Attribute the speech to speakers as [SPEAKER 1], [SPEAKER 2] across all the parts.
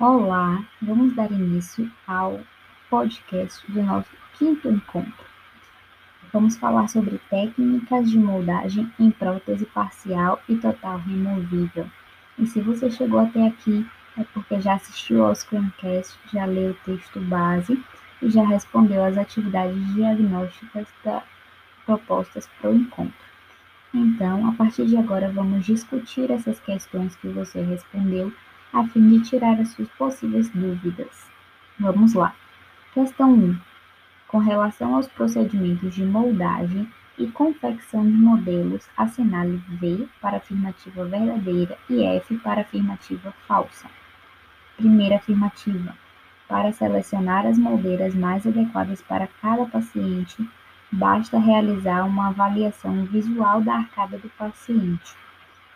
[SPEAKER 1] Olá, vamos dar início ao podcast do nosso quinto encontro. Vamos falar sobre técnicas de moldagem em prótese parcial e total removível. E se você chegou até aqui, é porque já assistiu ao Screencast, já leu o texto base e já respondeu às atividades diagnósticas da, propostas para o encontro. Então, a partir de agora, vamos discutir essas questões que você respondeu a fim de tirar as suas possíveis dúvidas. Vamos lá. Questão 1. Com relação aos procedimentos de moldagem e confecção de modelos, assinale V para afirmativa verdadeira e F para afirmativa falsa. Primeira afirmativa. Para selecionar as moldeiras mais adequadas para cada paciente, basta realizar uma avaliação visual da arcada do paciente.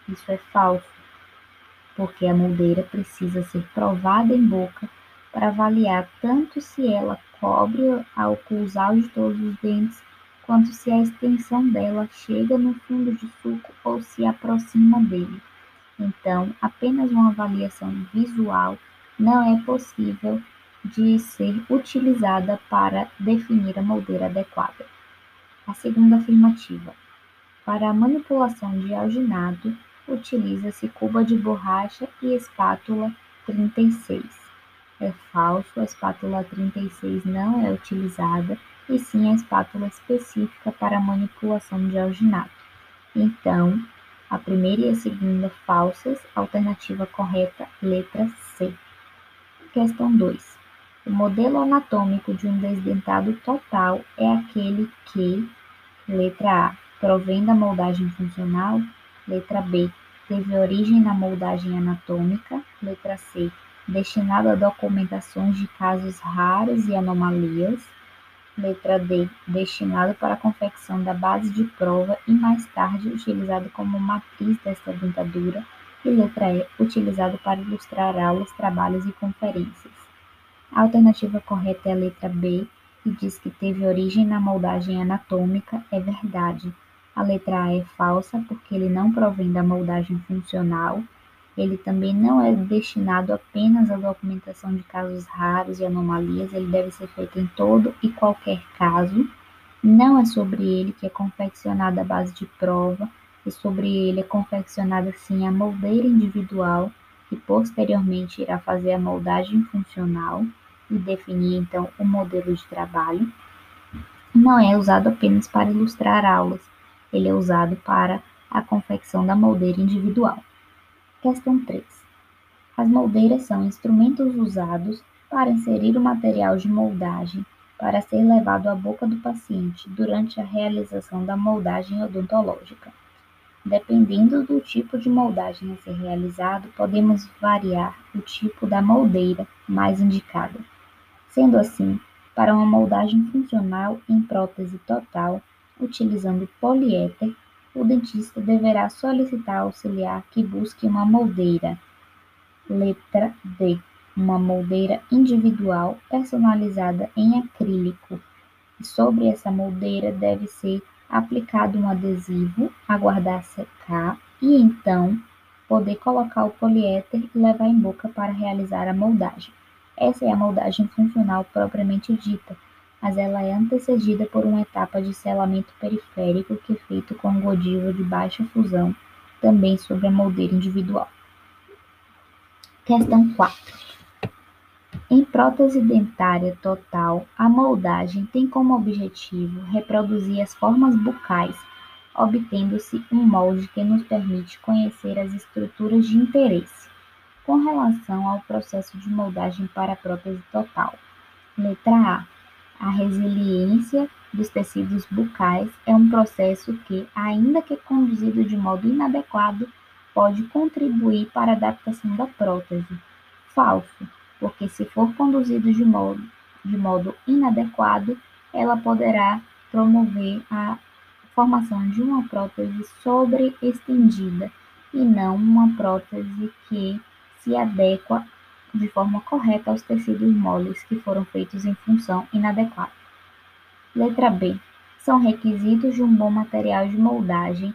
[SPEAKER 1] Isso é falso, porque a moldeira precisa ser provada em boca para avaliar tanto se ela cobre a oclusal de todos os dentes, quanto se a extensão dela chega no fundo de suco ou se aproxima dele. Então, apenas uma avaliação visual não é possível de ser utilizada para definir a moldeira adequada. A segunda afirmativa. Para a manipulação de alginado, utiliza-se cuba de borracha e espátula 36. É falso, a espátula 36 não é utilizada, e sim a espátula específica para manipulação de alginado. Então, a primeira e a segunda falsas, alternativa correta, letra C. Questão 2. O modelo anatômico de um desdentado total é aquele que, letra A, provém da moldagem funcional, letra B, teve origem na moldagem anatômica, letra C, destinado a documentações de casos raros e anomalias, letra D, destinado para a confecção da base de prova e mais tarde utilizado como matriz desta dentadura, e letra E, utilizado para ilustrar aulas, trabalhos e conferências. A alternativa correta é a letra B, que diz que teve origem na moldagem anatômica, é verdade. A letra A é falsa, porque ele não provém da moldagem funcional. Ele também não é destinado apenas à documentação de casos raros e anomalias, ele deve ser feito em todo e qualquer caso. Não é sobre ele que é confeccionada a base de prova, e sobre ele é confeccionada sim a moldeira individual, que posteriormente irá fazer a moldagem funcional e definir então o modelo de trabalho, não é usado apenas para ilustrar aulas, ele é usado para a confecção da moldeira individual. Questão 3. As moldeiras são instrumentos usados para inserir o material de moldagem para ser levado à boca do paciente durante a realização da moldagem odontológica. Dependendo do tipo de moldagem a ser realizado, podemos variar o tipo da moldeira mais indicada. Sendo assim, para uma moldagem funcional em prótese total, utilizando poliéter, o dentista deverá solicitar auxiliar que busque uma moldeira. Letra D. Uma moldeira individual personalizada em acrílico. E sobre essa moldeira deve ser aplicado um adesivo, aguardar secar e então poder colocar o poliéter e levar em boca para realizar a moldagem. Essa é a moldagem funcional propriamente dita, mas ela é antecedida por uma etapa de selamento periférico que é feito com godiva de baixa fusão, também sobre a moldeira individual. Questão 4. Em prótese dentária total, a moldagem tem como objetivo reproduzir as formas bucais, obtendo-se um molde que nos permite conhecer as estruturas de interesse. Com relação ao processo de moldagem para prótese total, letra A. A resiliência dos tecidos bucais é um processo que, ainda que conduzido de modo inadequado, pode contribuir para a adaptação da prótese. Falso, porque se for conduzido de modo, de modo inadequado, ela poderá promover a formação de uma prótese sobreestendida e não uma prótese que se adequa de forma correta aos tecidos moles que foram feitos em função inadequada. Letra B. São requisitos de um bom material de moldagem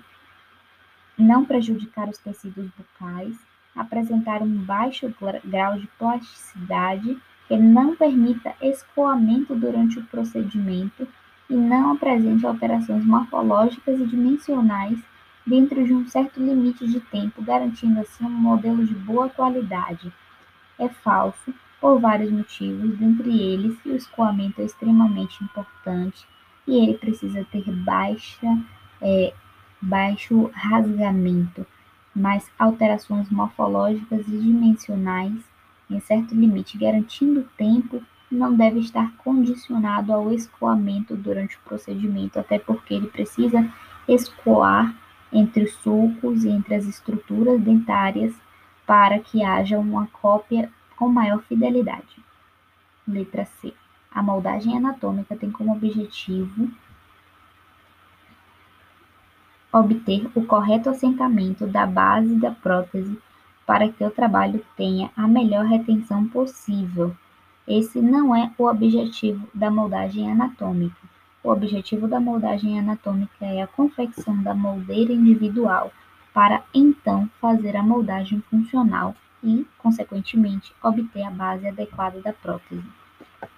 [SPEAKER 1] não prejudicar os tecidos bucais, apresentar um baixo grau de plasticidade que não permita escoamento durante o procedimento e não apresente alterações morfológicas e dimensionais dentro de um certo limite de tempo, garantindo assim um modelo de boa qualidade. É falso por vários motivos, dentre eles o escoamento é extremamente importante e ele precisa ter baixa, é, baixo rasgamento, mas alterações morfológicas e dimensionais em certo limite, garantindo tempo não deve estar condicionado ao escoamento durante o procedimento, até porque ele precisa escoar entre os sulcos e entre as estruturas dentárias para que haja uma cópia com maior fidelidade. Letra C. A moldagem anatômica tem como objetivo obter o correto assentamento da base da prótese para que o trabalho tenha a melhor retenção possível. Esse não é o objetivo da moldagem anatômica. O objetivo da moldagem anatômica é a confecção da moldeira individual, para então fazer a moldagem funcional e, consequentemente, obter a base adequada da prótese.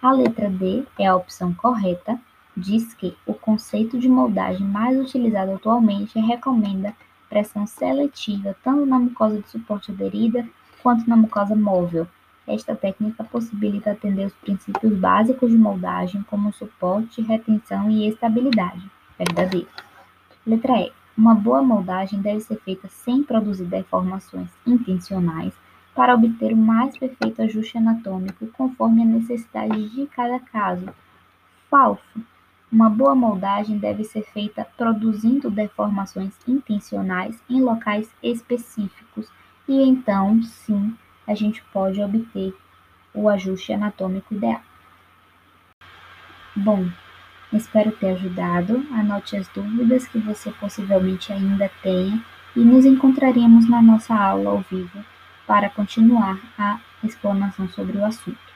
[SPEAKER 1] A letra D é a opção correta, diz que o conceito de moldagem mais utilizado atualmente recomenda pressão seletiva tanto na mucosa de suporte aderida quanto na mucosa móvel. Esta técnica possibilita atender os princípios básicos de moldagem, como suporte, retenção e estabilidade. Verdadeiro. Letra E. Uma boa moldagem deve ser feita sem produzir deformações intencionais para obter o mais perfeito ajuste anatômico conforme a necessidade de cada caso. Falso. Uma boa moldagem deve ser feita produzindo deformações intencionais em locais específicos e então, sim, a gente pode obter o ajuste anatômico ideal. Bom, espero ter ajudado. Anote as dúvidas que você possivelmente ainda tenha e nos encontraremos na nossa aula ao vivo para continuar a explanação sobre o assunto.